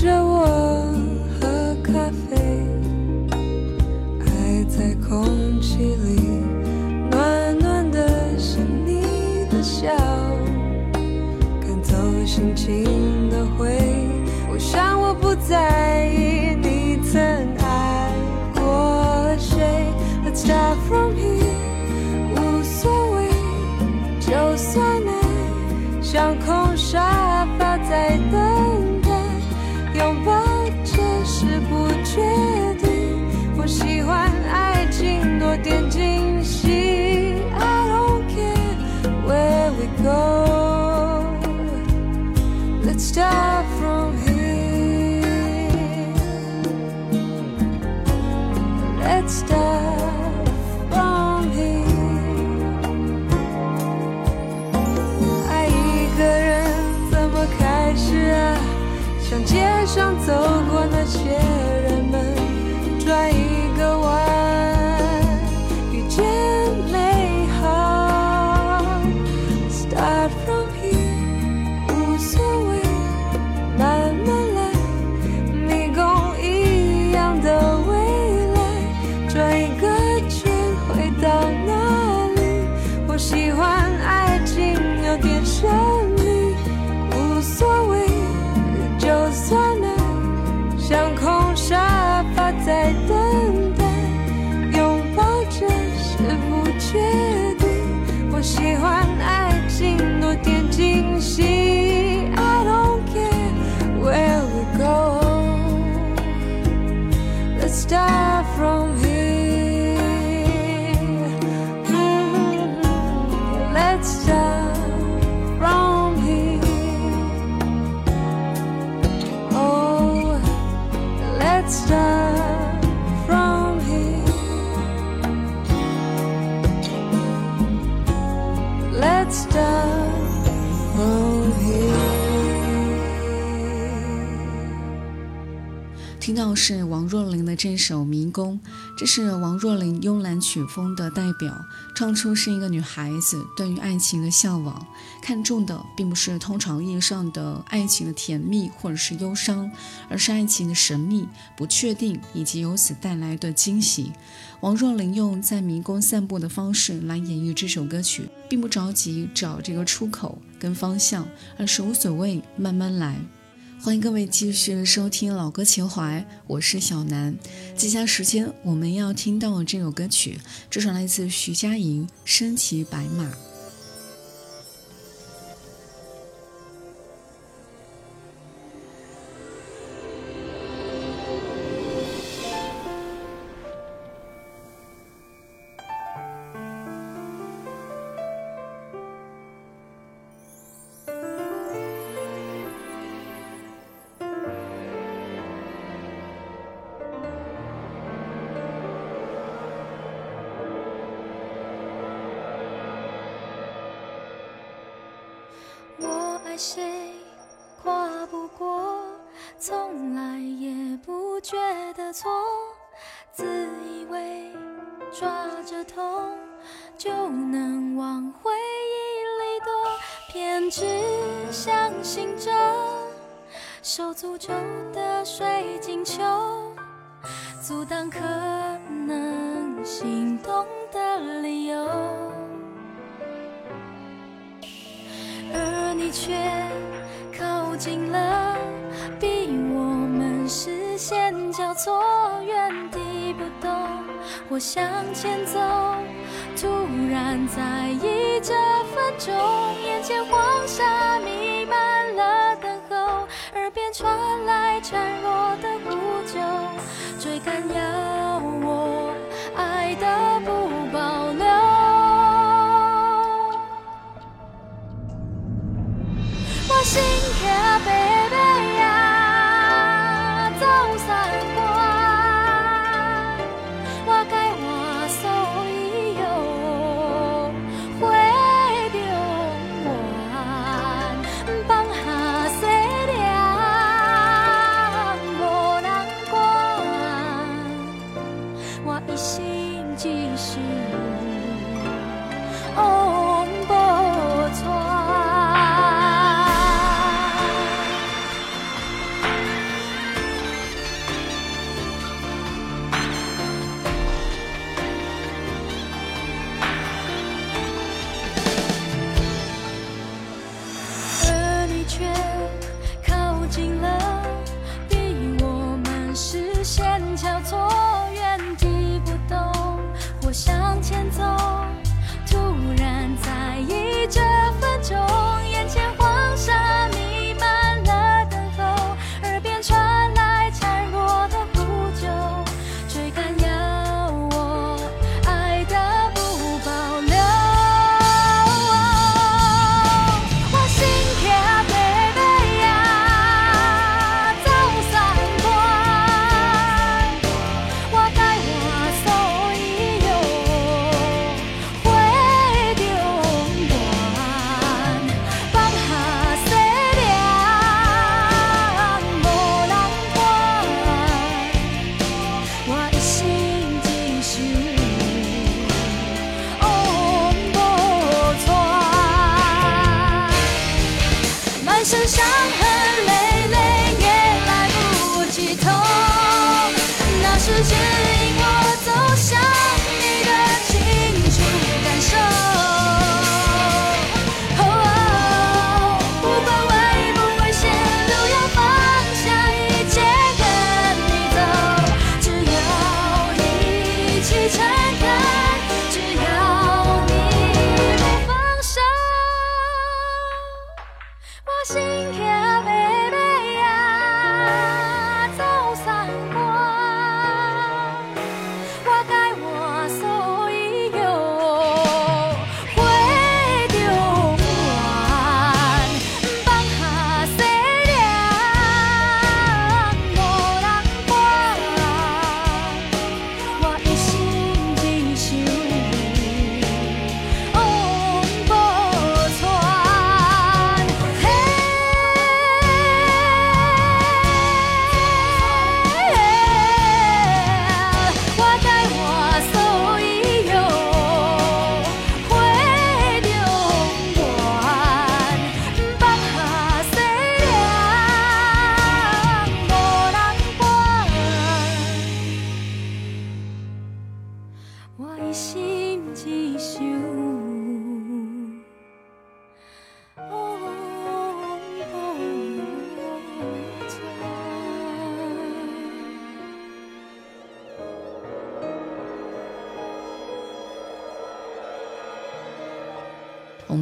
着我喝咖啡，爱在空气里暖暖的是你的笑，赶走心情的灰。我想我不在意上是王若琳的这首《迷宫》，这是王若琳慵懒曲风的代表，唱出是一个女孩子对于爱情的向往，看重的并不是通常意义上的爱情的甜蜜或者是忧伤，而是爱情的神秘、不确定以及由此带来的惊喜。王若琳用在迷宫散步的方式来演绎这首歌曲，并不着急找这个出口跟方向，而是无所谓，慢慢来。欢迎各位继续收听老歌情怀，我是小南。接下来时间我们要听到这首歌曲，这首来自徐佳莹《身骑白马》。抓着痛就能往回忆里躲，偏执相信着手诅咒的水晶球，阻挡可能心动的理由。而你却靠近了，逼我们视线交错，原地。我向前走，突然在意这分钟，眼前黄沙弥漫了等候，耳边传来孱弱的呼救，追赶要一心即是。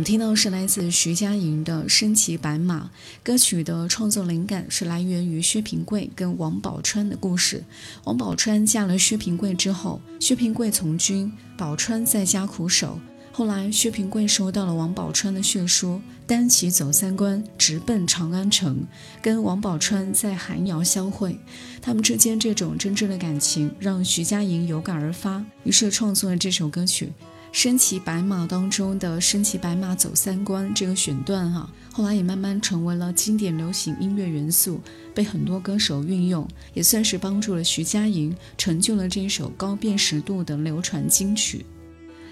听到是来自徐佳莹的《身骑白马》歌曲的创作灵感是来源于薛平贵跟王宝钏的故事。王宝钏嫁了薛平贵之后，薛平贵从军，宝钏在家苦守。后来薛平贵收到了王宝钏的血书，单骑走三关，直奔长安城，跟王宝钏在寒窑相会。他们之间这种真挚的感情让徐佳莹有感而发，于是创作了这首歌曲。身骑白马当中的“身骑白马走三关”这个选段哈，后来也慢慢成为了经典流行音乐元素，被很多歌手运用，也算是帮助了徐佳莹成就了这首高辨识度的流传金曲。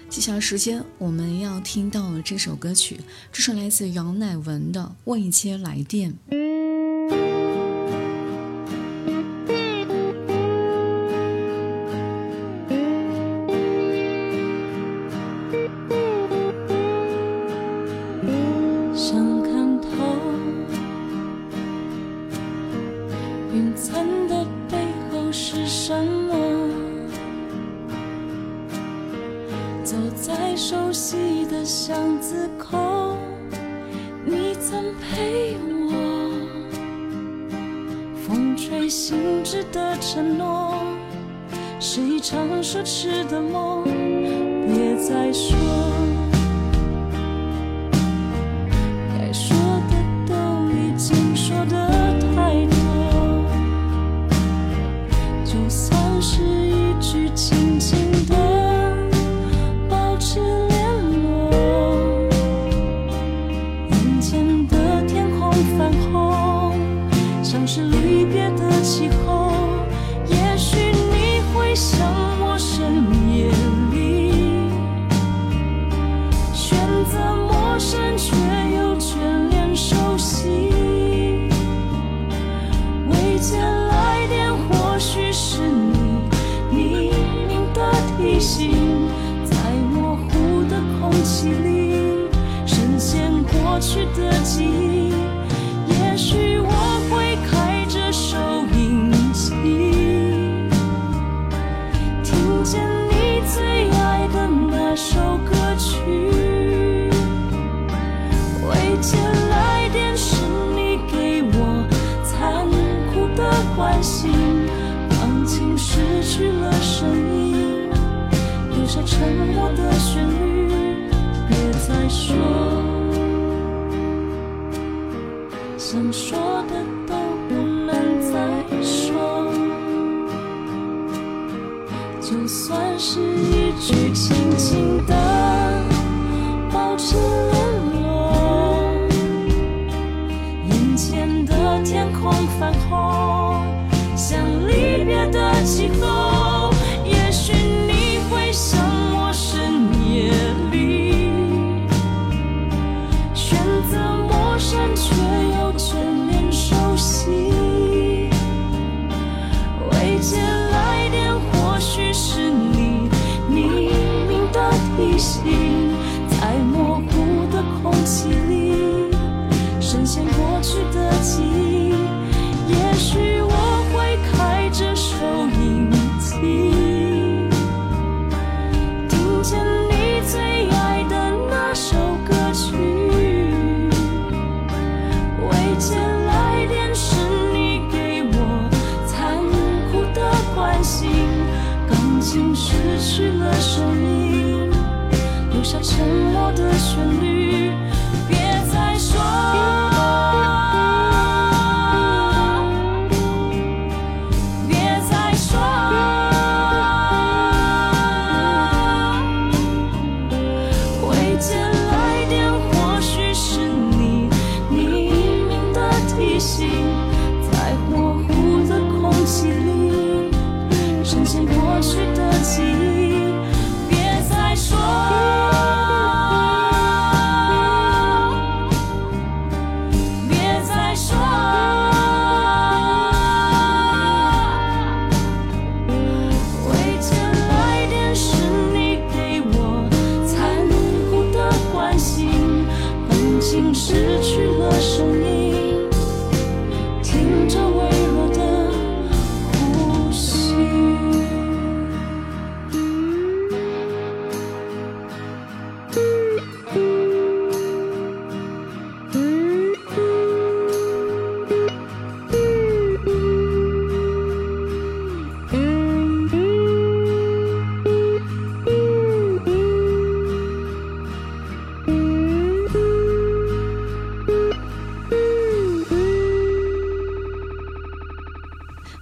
接下来时间我们要听到的这首歌曲，这是来自杨乃文的《未接来电》。就算是一句轻轻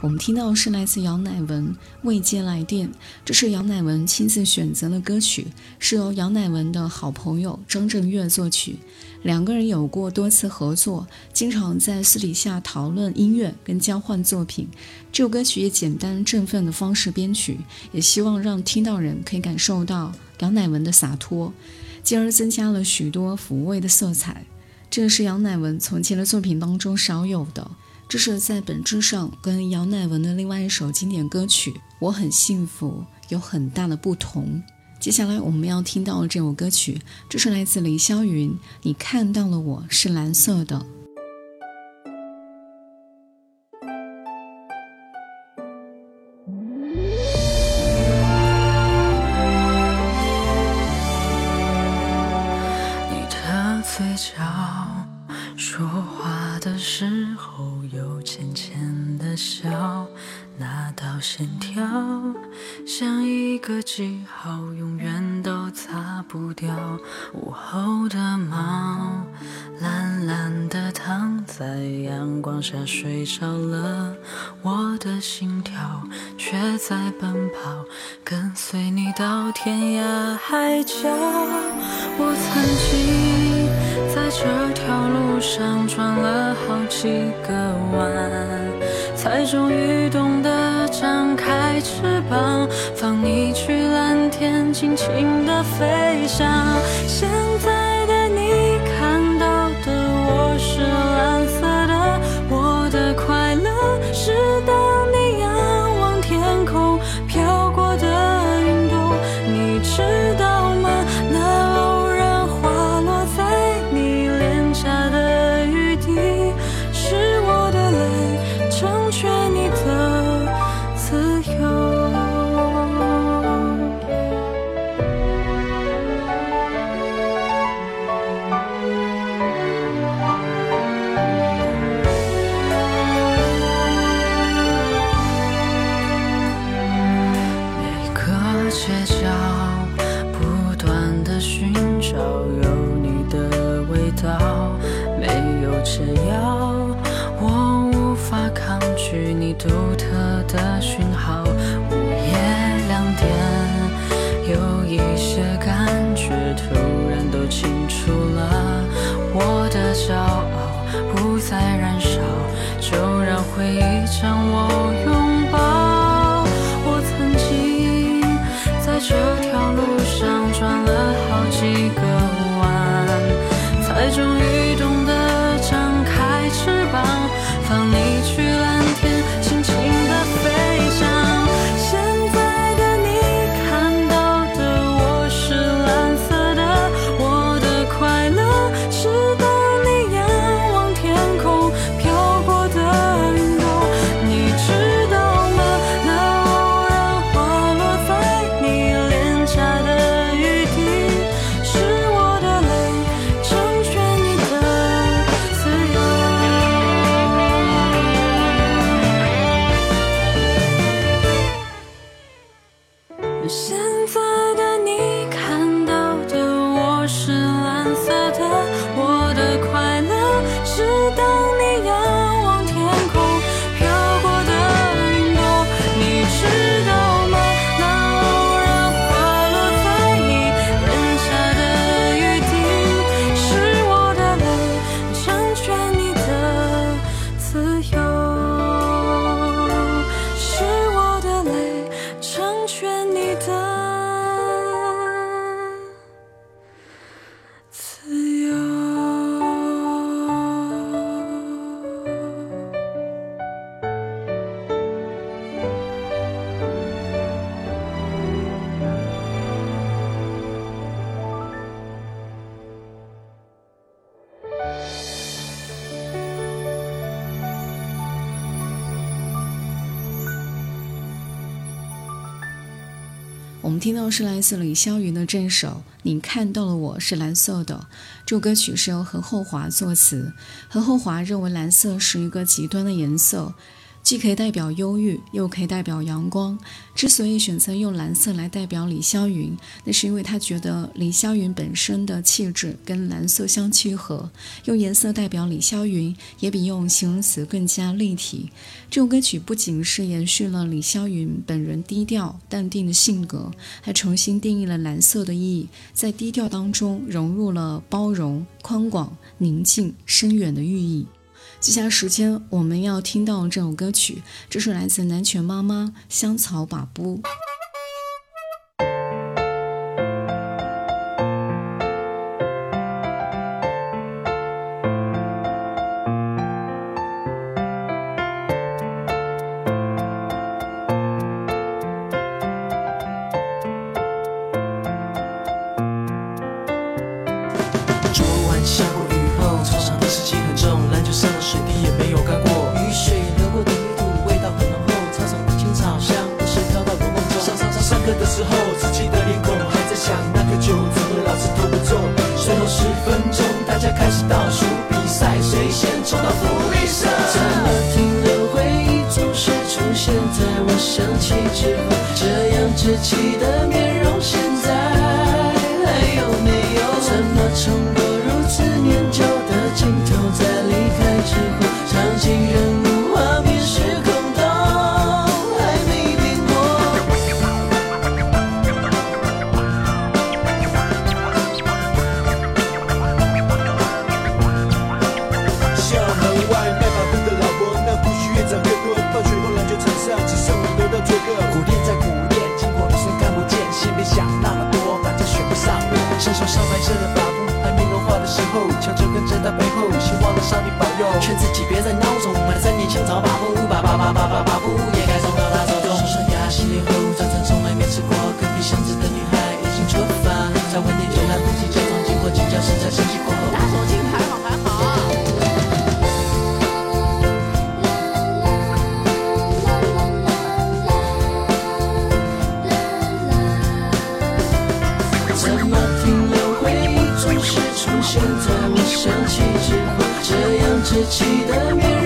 我们听到是来自杨乃文《未接来电》，这是杨乃文亲自选择的歌曲，是由杨乃文的好朋友张震岳作曲。两个人有过多次合作，经常在私底下讨论音乐跟交换作品。这首歌曲以简单振奋的方式编曲，也希望让听到人可以感受到杨乃文的洒脱，进而增加了许多抚慰的色彩。这是杨乃文从前的作品当中少有的。这是在本质上跟姚乃文的另外一首经典歌曲《我很幸福》有很大的不同。接下来我们要听到的这首歌曲，这是来自林霄云，《你看到了我是蓝色的》。线条像一个记号，永远都擦不掉。午后的猫懒懒地躺在阳光下睡着了，我的心跳却在奔跑，跟随你到天涯海角。我曾经在这条路上转了好几个弯，才终于懂得开翅膀，放你去蓝天，尽情的飞翔。是来自李霄云的这首《你看到了我是蓝色的》。这首歌曲是由何厚华作词。何厚华认为蓝色是一个极端的颜色，既可以代表忧郁，又可以代表阳光。之所以选择用蓝色来代表李霄云，那是因为他觉得李霄云本身的气质跟蓝色相契合。用颜色代表李霄云，也比用形容词更加立体。这首歌曲不仅是延续了李霄云本人低调淡定的性格，还重新定义了蓝色的意义，在低调当中融入了包容、宽广、宁静、深远的寓意。接下来时间，我们要听到这首歌曲，这是来自南拳妈妈《香草把布》。总是出现在我想起之后。时期的面。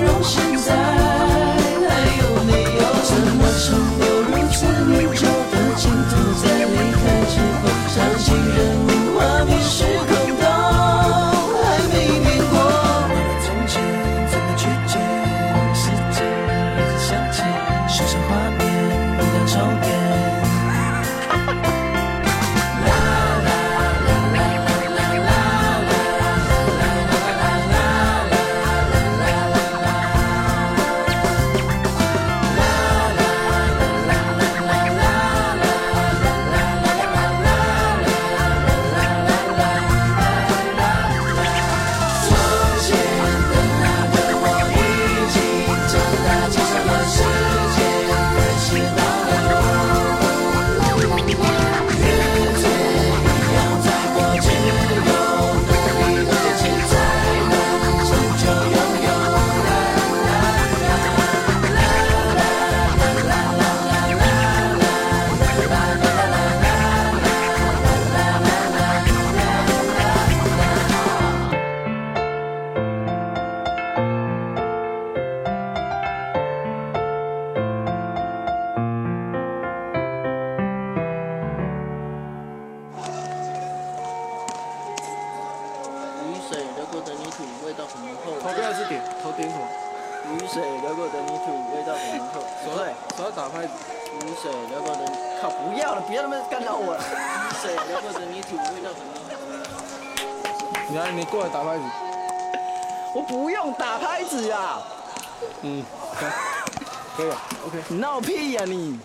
嗯，可以了，OK。你闹屁呀！你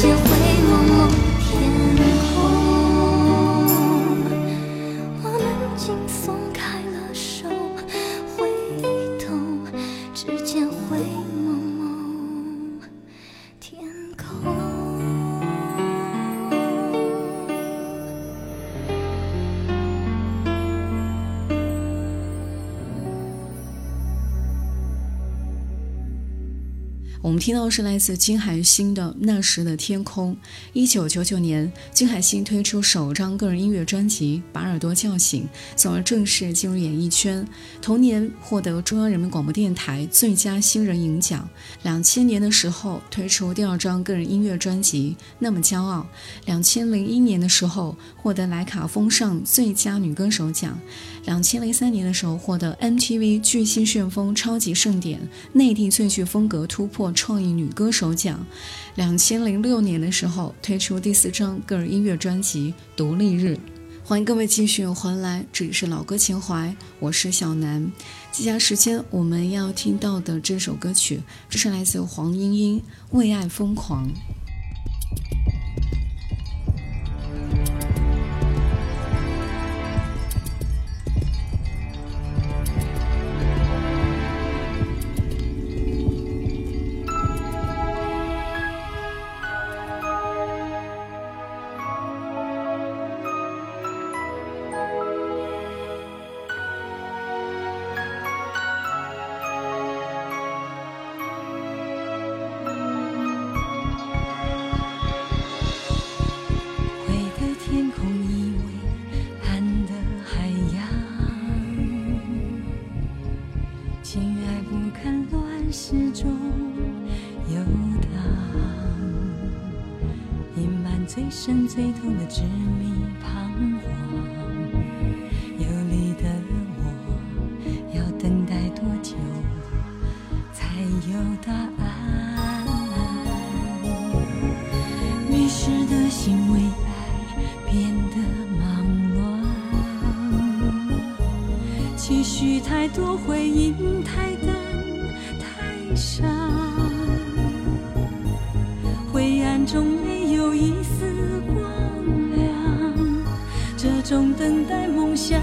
you. 听到是来自金海心的《那时的天空》。一九九九年，金海心推出首张个人音乐专辑《把耳朵叫醒》，从而正式进入演艺圈。同年获得中央人民广播电台最佳新人银奖。两千年的时候推出第二张个人音乐专辑《那么骄傲》。两千零一年的时候获得莱卡风尚最佳女歌手奖。两千零三年的时候获得 MTV 巨星旋风超级盛典内地最具风格突破创意女歌手奖。两千零六年的时候推出第四张个人音乐专辑《独立日》。欢迎各位继续回来，这里是老歌情怀，我是小南。接下来时间我们要听到的这首歌曲，这是来自黄莺莺《为爱疯狂》。一丝光亮，这种等待梦想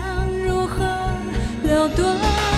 如何了断？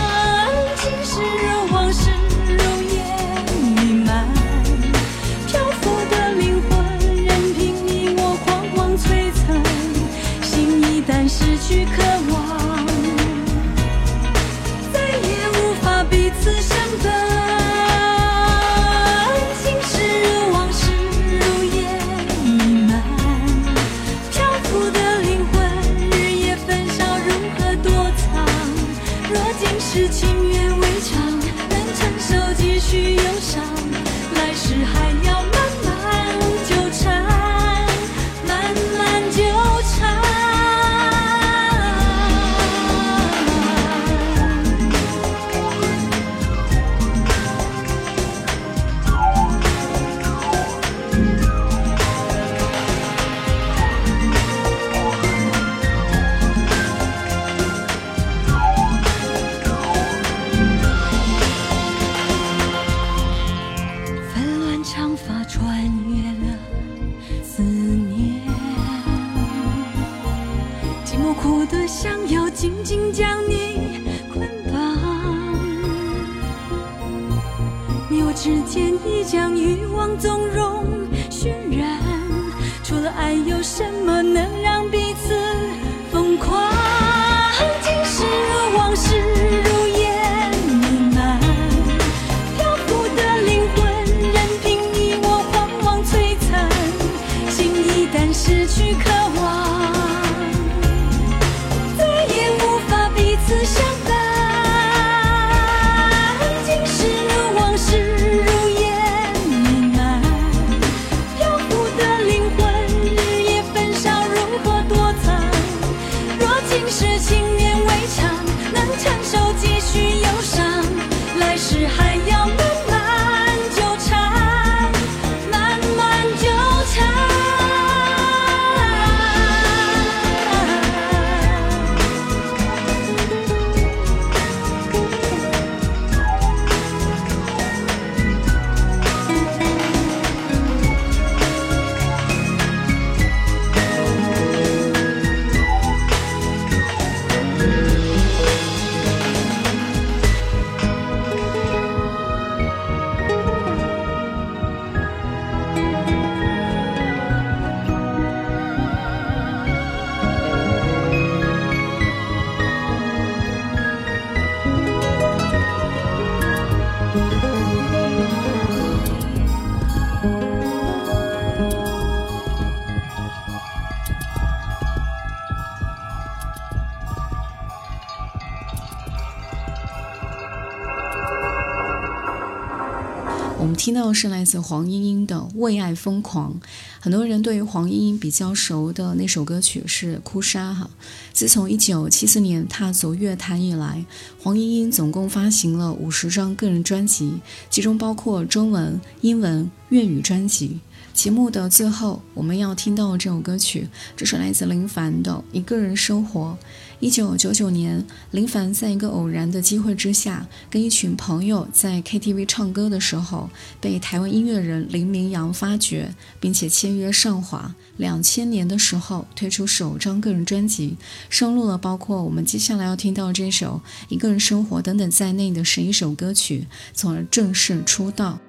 是来自黄莺莺的《为爱疯狂》。很多人对于黄莺莺比较熟的那首歌曲是《哭砂》哈。自从1974年踏足乐坛以来，黄莺莺总共发行了五十张个人专辑，其中包括中文、英文、粤语专辑。节目的最后，我们要听到这首歌曲，这是来自林凡的《一个人生活》。一九九九年，林凡在一个偶然的机会之下，跟一群朋友在 KTV 唱歌的时候，被台湾音乐人林明阳发掘，并且签约上华。两千年的时候，推出首张个人专辑，收录了包括我们接下来要听到这首《一个人生活》等等在内的十一首歌曲，从而正式出道。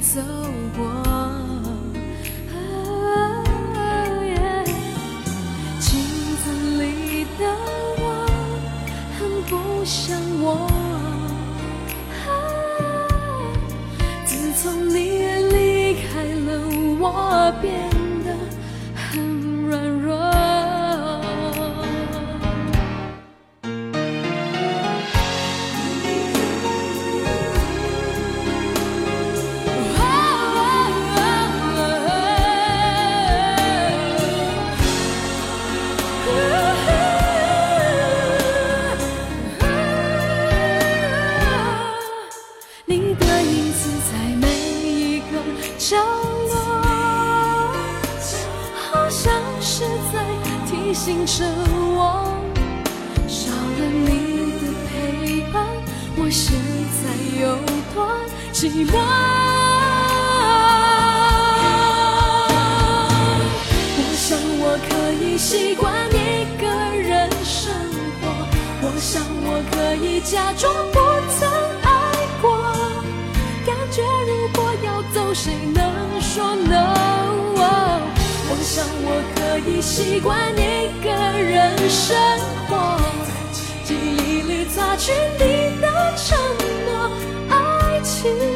走过。一个人生活，我想我可以假装不曾爱过，感觉如果要走，谁能说 no 我想我可以习惯一个人生活，记忆里擦去你的承诺，爱情。